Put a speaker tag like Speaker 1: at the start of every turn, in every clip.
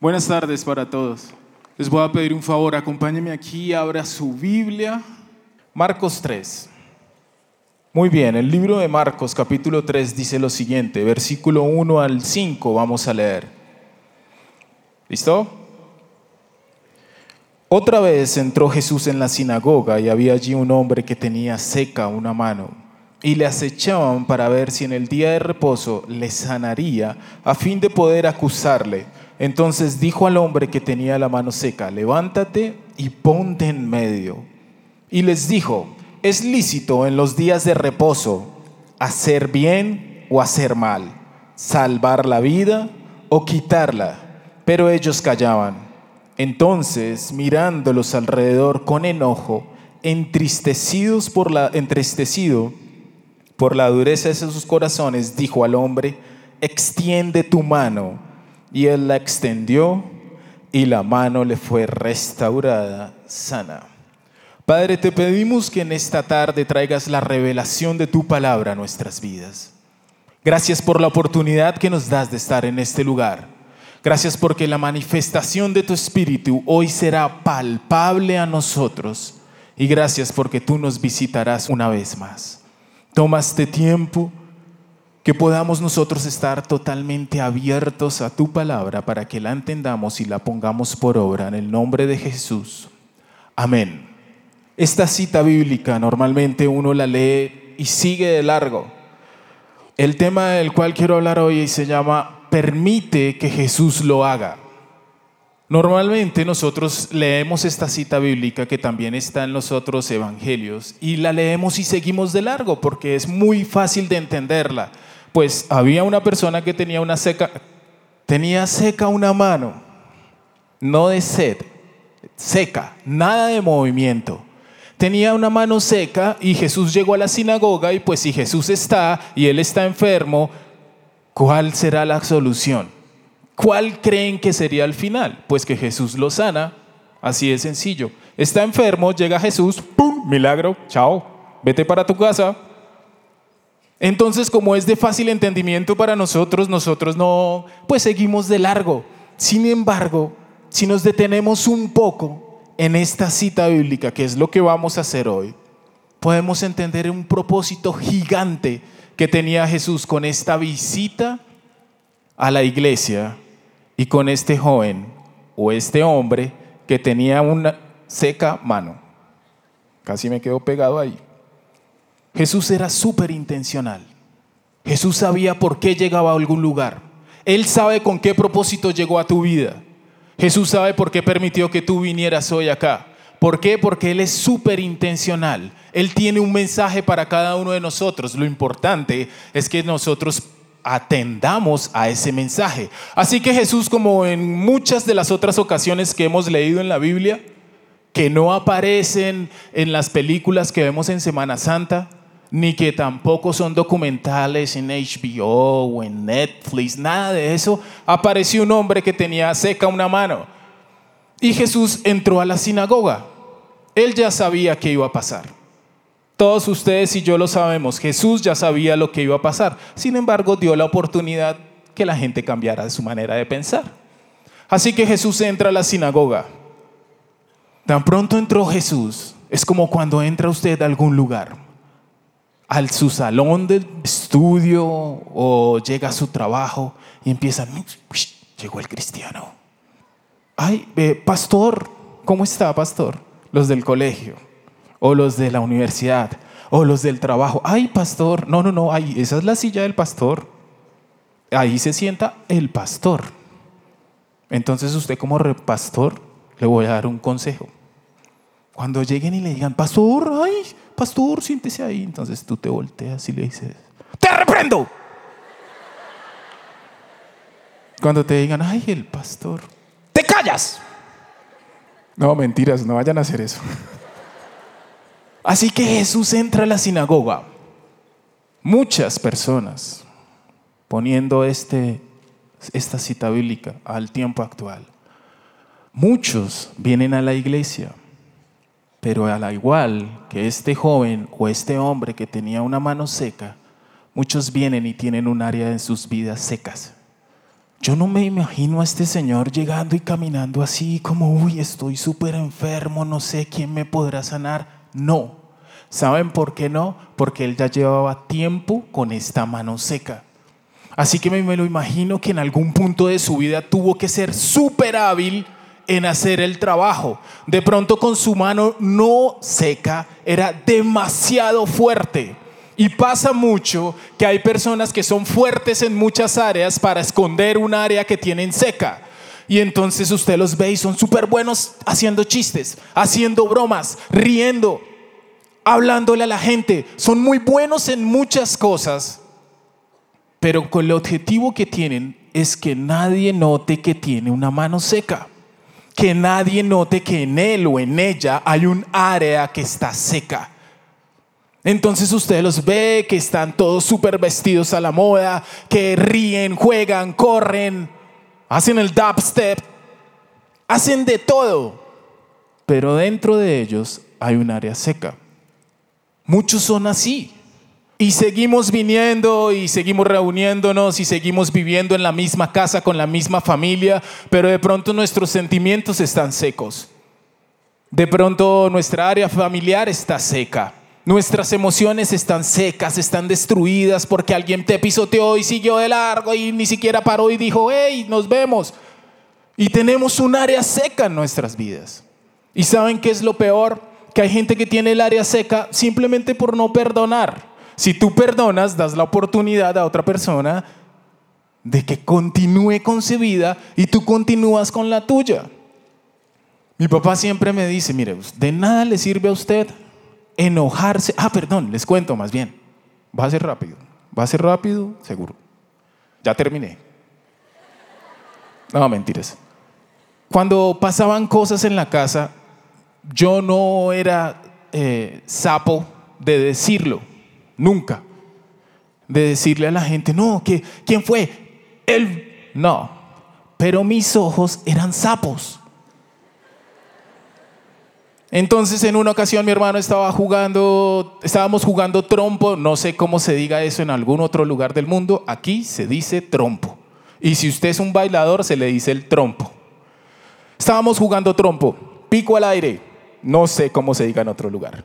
Speaker 1: Buenas tardes para todos. Les voy a pedir un favor, acompáñenme aquí, abra su Biblia. Marcos 3. Muy bien, el libro de Marcos capítulo 3 dice lo siguiente, versículo 1 al 5 vamos a leer. ¿Listo? Otra vez entró Jesús en la sinagoga y había allí un hombre que tenía seca una mano y le acechaban para ver si en el día de reposo le sanaría a fin de poder acusarle. Entonces dijo al hombre que tenía la mano seca, levántate y ponte en medio. Y les dijo, es lícito en los días de reposo hacer bien o hacer mal, salvar la vida o quitarla. Pero ellos callaban. Entonces, mirándolos alrededor con enojo, entristecidos por la, entristecido por la dureza de sus corazones, dijo al hombre, extiende tu mano. Y él la extendió y la mano le fue restaurada sana. Padre, te pedimos que en esta tarde traigas la revelación de tu palabra a nuestras vidas. Gracias por la oportunidad que nos das de estar en este lugar. Gracias porque la manifestación de tu Espíritu hoy será palpable a nosotros. Y gracias porque tú nos visitarás una vez más. Toma este tiempo que podamos nosotros estar totalmente abiertos a tu palabra para que la entendamos y la pongamos por obra en el nombre de Jesús. Amén. Esta cita bíblica normalmente uno la lee y sigue de largo. El tema del cual quiero hablar hoy se llama Permite que Jesús lo haga. Normalmente nosotros leemos esta cita bíblica que también está en los otros evangelios y la leemos y seguimos de largo porque es muy fácil de entenderla. Pues había una persona que tenía una seca, tenía seca una mano, no de sed, seca, nada de movimiento. Tenía una mano seca y Jesús llegó a la sinagoga y pues si Jesús está y él está enfermo, ¿cuál será la solución? ¿Cuál creen que sería el final? Pues que Jesús lo sana, así de sencillo. Está enfermo, llega Jesús, ¡pum! Milagro, chao, vete para tu casa. Entonces, como es de fácil entendimiento para nosotros, nosotros no, pues seguimos de largo. Sin embargo, si nos detenemos un poco en esta cita bíblica, que es lo que vamos a hacer hoy, podemos entender un propósito gigante que tenía Jesús con esta visita a la iglesia y con este joven o este hombre que tenía una seca mano. Casi me quedo pegado ahí. Jesús era súper intencional. Jesús sabía por qué llegaba a algún lugar. Él sabe con qué propósito llegó a tu vida. Jesús sabe por qué permitió que tú vinieras hoy acá. ¿Por qué? Porque Él es súper intencional. Él tiene un mensaje para cada uno de nosotros. Lo importante es que nosotros atendamos a ese mensaje. Así que Jesús, como en muchas de las otras ocasiones que hemos leído en la Biblia, que no aparecen en las películas que vemos en Semana Santa, ni que tampoco son documentales en HBO o en Netflix, nada de eso, apareció un hombre que tenía seca una mano. Y Jesús entró a la sinagoga. Él ya sabía qué iba a pasar. Todos ustedes y yo lo sabemos, Jesús ya sabía lo que iba a pasar. Sin embargo, dio la oportunidad que la gente cambiara de su manera de pensar. Así que Jesús entra a la sinagoga. Tan pronto entró Jesús, es como cuando entra usted a algún lugar, a su salón de estudio o llega a su trabajo y empieza, llegó el cristiano. Ay, pastor, ¿cómo está, pastor? Los del colegio o los de la universidad, o los del trabajo. Ay, pastor, no, no, no, ay, esa es la silla del pastor. Ahí se sienta el pastor. Entonces usted como pastor le voy a dar un consejo. Cuando lleguen y le digan, pastor, ay, pastor, siéntese ahí. Entonces tú te volteas y le dices, te reprendo. Cuando te digan, ay, el pastor, te callas. No, mentiras, no vayan a hacer eso. Así que Jesús entra a la sinagoga. Muchas personas poniendo este, esta cita bíblica al tiempo actual. Muchos vienen a la iglesia, pero al igual que este joven o este hombre que tenía una mano seca, muchos vienen y tienen un área en sus vidas secas. Yo no me imagino a este señor llegando y caminando así como, uy, estoy súper enfermo, no sé quién me podrá sanar. No. ¿Saben por qué no? Porque él ya llevaba tiempo con esta mano seca. Así que me lo imagino que en algún punto de su vida tuvo que ser súper hábil en hacer el trabajo. De pronto con su mano no seca era demasiado fuerte. Y pasa mucho que hay personas que son fuertes en muchas áreas para esconder un área que tienen seca. Y entonces usted los ve y son súper buenos haciendo chistes, haciendo bromas, riendo, hablándole a la gente. Son muy buenos en muchas cosas, pero con el objetivo que tienen es que nadie note que tiene una mano seca. Que nadie note que en él o en ella hay un área que está seca. Entonces usted los ve que están todos súper vestidos a la moda, que ríen, juegan, corren, hacen el dubstep, hacen de todo. Pero dentro de ellos hay un área seca. Muchos son así. Y seguimos viniendo y seguimos reuniéndonos y seguimos viviendo en la misma casa con la misma familia, pero de pronto nuestros sentimientos están secos. De pronto nuestra área familiar está seca. Nuestras emociones están secas, están destruidas porque alguien te pisoteó y siguió de largo y ni siquiera paró y dijo, hey, nos vemos. Y tenemos un área seca en nuestras vidas. ¿Y saben qué es lo peor? Que hay gente que tiene el área seca simplemente por no perdonar. Si tú perdonas, das la oportunidad a otra persona de que continúe con su vida y tú continúas con la tuya. Mi papá siempre me dice, mire, de nada le sirve a usted enojarse. Ah, perdón, les cuento más bien. Va a ser rápido. Va a ser rápido, seguro. Ya terminé. No, mentiras. Cuando pasaban cosas en la casa, yo no era eh, sapo de decirlo, nunca. De decirle a la gente, no, que, ¿quién fue? Él. No. Pero mis ojos eran sapos. Entonces en una ocasión mi hermano estaba jugando, estábamos jugando trompo, no sé cómo se diga eso en algún otro lugar del mundo, aquí se dice trompo. Y si usted es un bailador se le dice el trompo. Estábamos jugando trompo, pico al aire, no sé cómo se diga en otro lugar.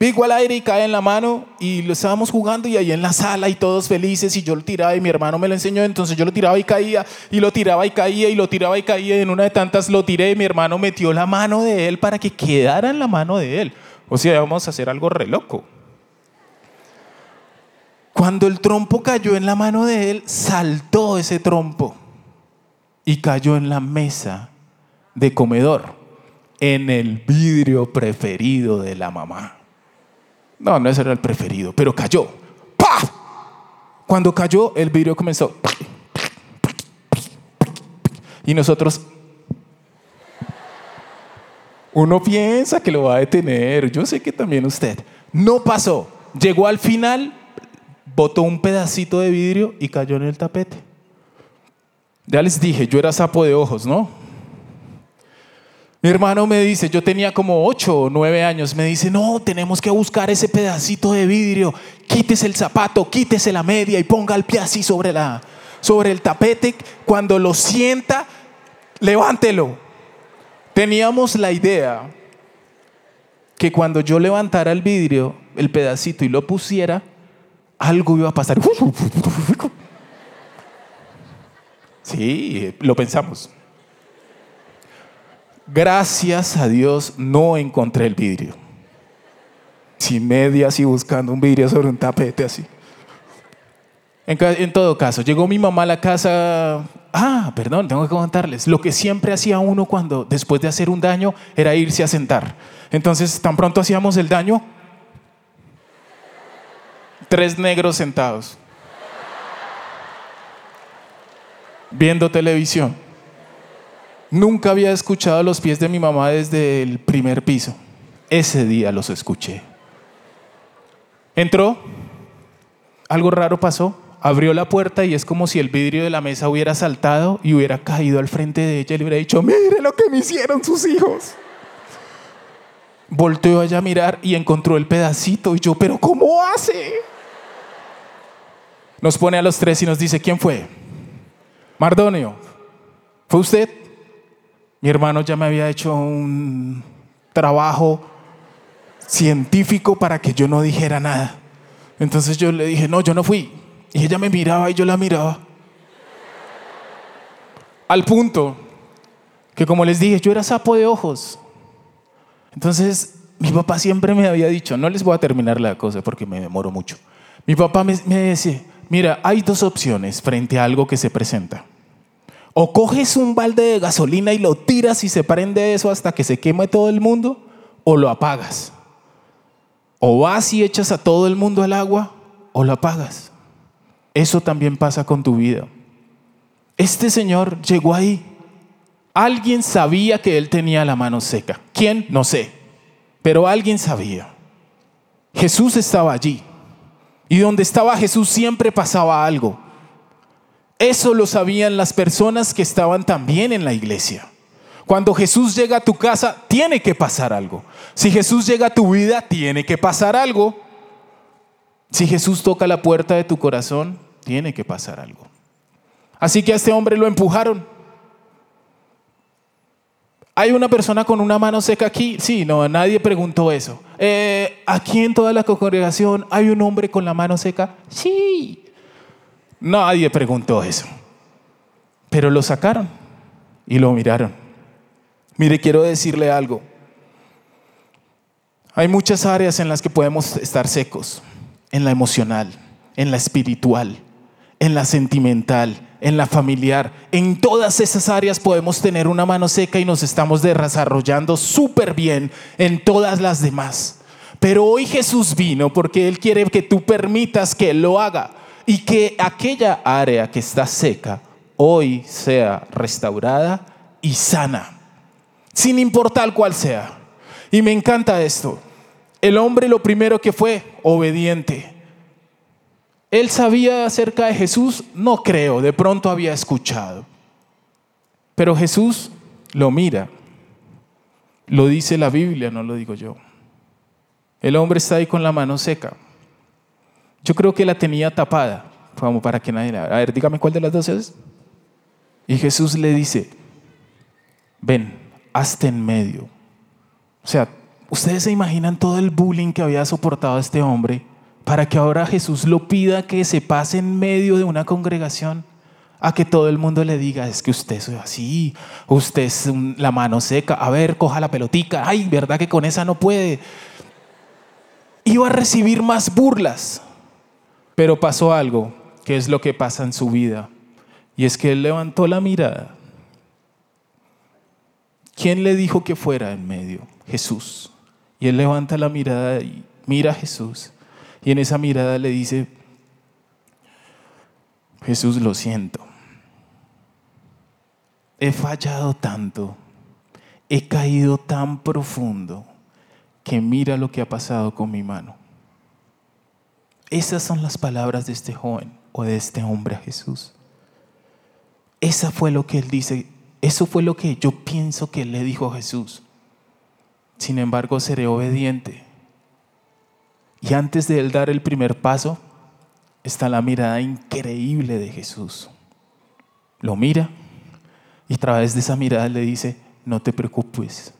Speaker 1: Pico al aire y cae en la mano y lo estábamos jugando y ahí en la sala y todos felices y yo lo tiraba y mi hermano me lo enseñó, entonces yo lo tiraba y caía y lo tiraba y caía y lo tiraba y caía y en una de tantas lo tiré y mi hermano metió la mano de él para que quedara en la mano de él. O sea, vamos a hacer algo re loco. Cuando el trompo cayó en la mano de él, saltó ese trompo y cayó en la mesa de comedor, en el vidrio preferido de la mamá. No, no ese era el preferido, pero cayó. ¡Pah! Cuando cayó, el vidrio comenzó. Y nosotros. Uno piensa que lo va a detener. Yo sé que también usted. No pasó. Llegó al final, botó un pedacito de vidrio y cayó en el tapete. Ya les dije, yo era sapo de ojos, ¿no? Mi hermano me dice, yo tenía como ocho o nueve años, me dice, no, tenemos que buscar ese pedacito de vidrio, quítese el zapato, quítese la media y ponga el pie así sobre, la, sobre el tapete. Cuando lo sienta, levántelo. Teníamos la idea que cuando yo levantara el vidrio, el pedacito y lo pusiera, algo iba a pasar. Sí, lo pensamos. Gracias a Dios no encontré el vidrio. Sin medias y buscando un vidrio sobre un tapete así. En, todo caso, llegó mi mamá a la casa. Ah, perdón, tengo que contarles. Lo que siempre hacía uno cuando, después de hacer un daño, era irse a sentar. Entonces, tan pronto hacíamos el daño, tres negros sentados, viendo televisión. Nunca había escuchado los pies de mi mamá desde el primer piso. Ese día los escuché. Entró, algo raro pasó, abrió la puerta y es como si el vidrio de la mesa hubiera saltado y hubiera caído al frente de ella y le hubiera dicho, mire lo que me hicieron sus hijos. Volteó allá a mirar y encontró el pedacito y yo, pero ¿cómo hace? Nos pone a los tres y nos dice, ¿quién fue? Mardonio, ¿fue usted? Mi hermano ya me había hecho un trabajo científico para que yo no dijera nada. Entonces yo le dije, no, yo no fui. Y ella me miraba y yo la miraba. Al punto que como les dije, yo era sapo de ojos. Entonces mi papá siempre me había dicho, no les voy a terminar la cosa porque me demoro mucho. Mi papá me, me decía, mira, hay dos opciones frente a algo que se presenta. O coges un balde de gasolina y lo tiras y se prende eso hasta que se queme todo el mundo, o lo apagas. O vas y echas a todo el mundo al agua, o lo apagas. Eso también pasa con tu vida. Este señor llegó ahí. Alguien sabía que él tenía la mano seca. ¿Quién? No sé. Pero alguien sabía. Jesús estaba allí. Y donde estaba Jesús siempre pasaba algo. Eso lo sabían las personas que estaban también en la iglesia. Cuando Jesús llega a tu casa, tiene que pasar algo. Si Jesús llega a tu vida, tiene que pasar algo. Si Jesús toca la puerta de tu corazón, tiene que pasar algo. Así que a este hombre lo empujaron. ¿Hay una persona con una mano seca aquí? Sí, no, nadie preguntó eso. Eh, ¿Aquí en toda la congregación hay un hombre con la mano seca? Sí. Nadie preguntó eso. Pero lo sacaron y lo miraron. Mire, quiero decirle algo. Hay muchas áreas en las que podemos estar secos. En la emocional, en la espiritual, en la sentimental, en la familiar. En todas esas áreas podemos tener una mano seca y nos estamos desarrollando súper bien en todas las demás. Pero hoy Jesús vino porque Él quiere que tú permitas que Él lo haga y que aquella área que está seca hoy sea restaurada y sana, sin importar cuál sea. Y me encanta esto. El hombre lo primero que fue, obediente. ¿Él sabía acerca de Jesús? No creo, de pronto había escuchado. Pero Jesús lo mira. Lo dice la Biblia, no lo digo yo. El hombre está ahí con la mano seca. Yo creo que la tenía tapada, como para que nadie la... A ver, dígame cuál de las dos es. Y Jesús le dice, ven, hazte en medio. O sea, ustedes se imaginan todo el bullying que había soportado este hombre para que ahora Jesús lo pida que se pase en medio de una congregación a que todo el mundo le diga, es que usted es así, usted es la mano seca, a ver, coja la pelotica, ay, ¿verdad que con esa no puede? Iba a recibir más burlas, pero pasó algo, que es lo que pasa en su vida, y es que él levantó la mirada. ¿Quién le dijo que fuera en medio? Jesús. Y él levanta la mirada y mira a Jesús. Y en esa mirada le dice, Jesús, lo siento. He fallado tanto, he caído tan profundo que mira lo que ha pasado con mi mano. Esas son las palabras de este joven o de este hombre a Jesús. Esa fue lo que él dice, eso fue lo que yo pienso que él le dijo a Jesús. Sin embargo, seré obediente. Y antes de él dar el primer paso, está la mirada increíble de Jesús. Lo mira y a través de esa mirada le dice, no te preocupes,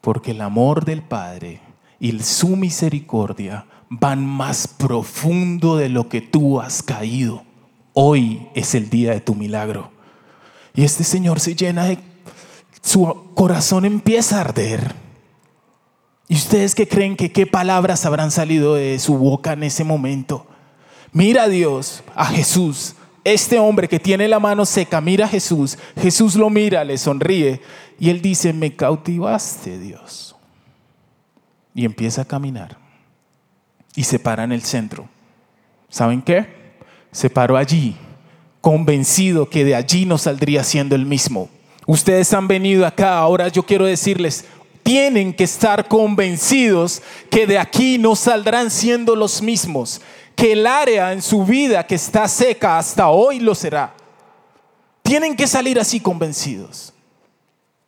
Speaker 1: porque el amor del Padre y su misericordia van más profundo de lo que tú has caído. Hoy es el día de tu milagro. Y este Señor se llena de... Su corazón empieza a arder. ¿Y ustedes qué creen que qué palabras habrán salido de su boca en ese momento? Mira a Dios, a Jesús. Este hombre que tiene la mano seca, mira a Jesús. Jesús lo mira, le sonríe. Y él dice, me cautivaste, Dios. Y empieza a caminar y se para en el centro. ¿Saben qué? Se paró allí, convencido que de allí no saldría siendo el mismo. Ustedes han venido acá, ahora yo quiero decirles, tienen que estar convencidos que de aquí no saldrán siendo los mismos, que el área en su vida que está seca hasta hoy lo será. Tienen que salir así convencidos.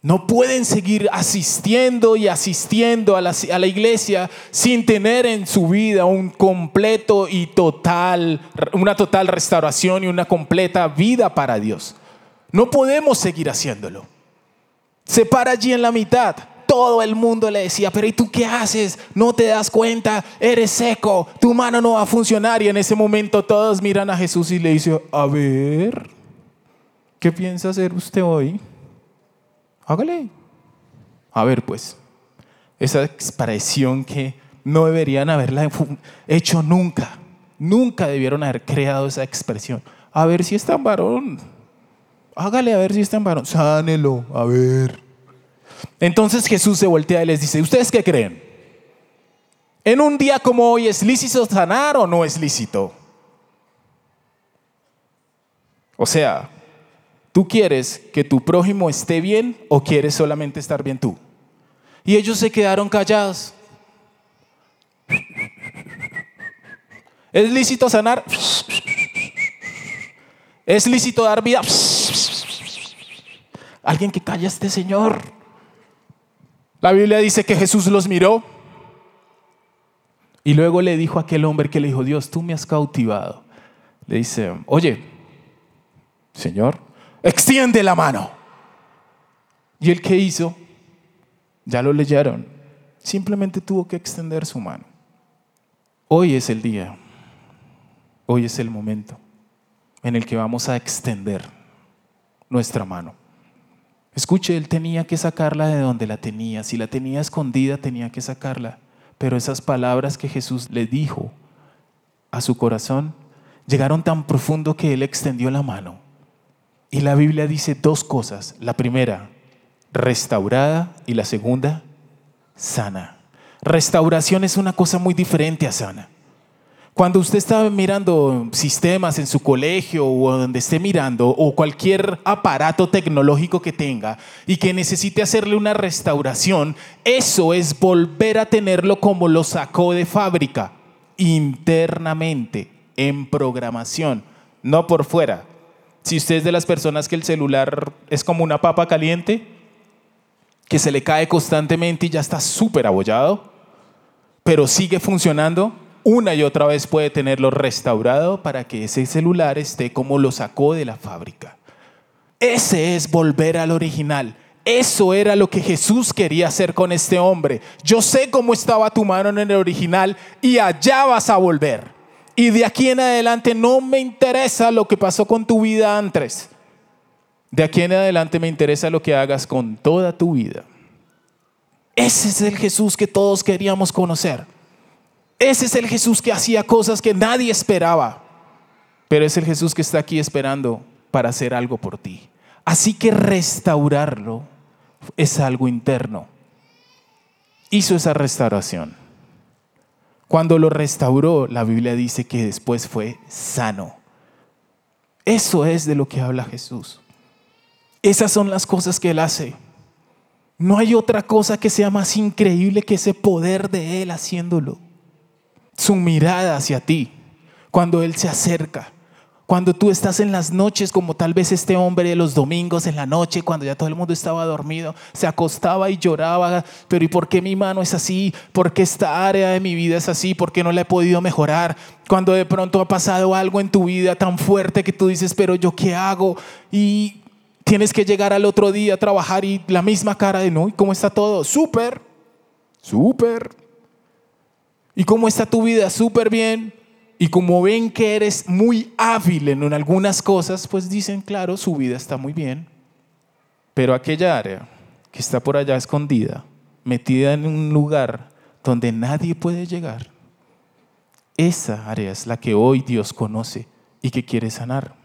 Speaker 1: No pueden seguir asistiendo y asistiendo a la, iglesia sin tener en su vida un completo y total, una total restauración y una completa vida para Dios. No podemos seguir haciéndolo. Se para allí en la mitad. Todo el mundo le decía, pero ¿y tú qué haces? No te das cuenta, eres seco, tu mano no va a funcionar. Y en ese momento todos miran a Jesús y le dicen, a ver, ¿qué piensa hacer usted hoy? Hágale. A ver, pues, esa expresión que no deberían haberla hecho nunca. Nunca debieron haber creado esa expresión. A ver si es tan varón. Hágale a ver si es tan varón. Sánelo, a ver. Entonces Jesús se voltea y les dice, ¿ustedes qué creen? ¿En un día como hoy es lícito sanar o no es lícito? O sea, ¿tú quieres que tu prójimo esté bien o quieres solamente estar bien tú? Y ellos se quedaron callados. ¿Es lícito sanar? ¿Es lícito dar vida? Alguien que calle a este Señor. La Biblia dice que Jesús los miró y luego le dijo a aquel hombre que le dijo, Dios, tú me has cautivado. Le dice, oye, Señor, extiende la mano. ¿Y el que hizo? Ya lo leyeron. Simplemente tuvo que extender su mano. Hoy es el día, hoy es el momento en el que vamos a extender nuestra mano. Escuche, él tenía que sacarla de donde la tenía. Si la tenía escondida, tenía que sacarla. Pero esas palabras que Jesús le dijo a su corazón llegaron tan profundo que él extendió la mano. Y la Biblia dice dos cosas. La primera, restaurada y la segunda, sana. Restauración es una cosa muy diferente a sana. Cuando usted está mirando sistemas en su colegio o donde esté mirando, o cualquier aparato tecnológico que tenga y que necesite hacerle una restauración, eso es volver a tenerlo como lo sacó de fábrica, internamente, en programación, no por fuera. Si usted es de las personas que el celular es como una papa caliente, que se le cae constantemente y ya está súper abollado, pero sigue funcionando, una y otra vez puede tenerlo restaurado para que ese celular esté como lo sacó de la fábrica. Ese es volver al original. Eso era lo que Jesús quería hacer con este hombre. Yo sé cómo estaba tu mano en el original y allá vas a volver. Y de aquí en adelante no me interesa lo que pasó con tu vida antes. De aquí en adelante me interesa lo que hagas con toda tu vida. Ese es el Jesús que todos queríamos conocer. Ese es el Jesús que hacía cosas que nadie esperaba, pero es el Jesús que está aquí esperando para hacer algo por ti. Así que restaurarlo es algo interno. Hizo esa restauración. Cuando lo restauró, la Biblia dice que después fue sano. Eso es de lo que habla Jesús. Esas son las cosas que Él hace. No hay otra cosa que sea más increíble que ese poder de Él haciéndolo su mirada hacia ti, cuando Él se acerca, cuando tú estás en las noches, como tal vez este hombre de los domingos en la noche, cuando ya todo el mundo estaba dormido, se acostaba y lloraba, pero ¿y por qué mi mano es así? ¿Por qué esta área de mi vida es así? ¿Por qué no la he podido mejorar? Cuando de pronto ha pasado algo en tu vida tan fuerte que tú dices, pero yo qué hago? Y tienes que llegar al otro día a trabajar y la misma cara de, no, ¿y cómo está todo? Súper, súper. ¿Y cómo está tu vida? Súper bien. Y como ven que eres muy hábil en algunas cosas, pues dicen, claro, su vida está muy bien. Pero aquella área que está por allá escondida, metida en un lugar donde nadie puede llegar, esa área es la que hoy Dios conoce y que quiere sanar.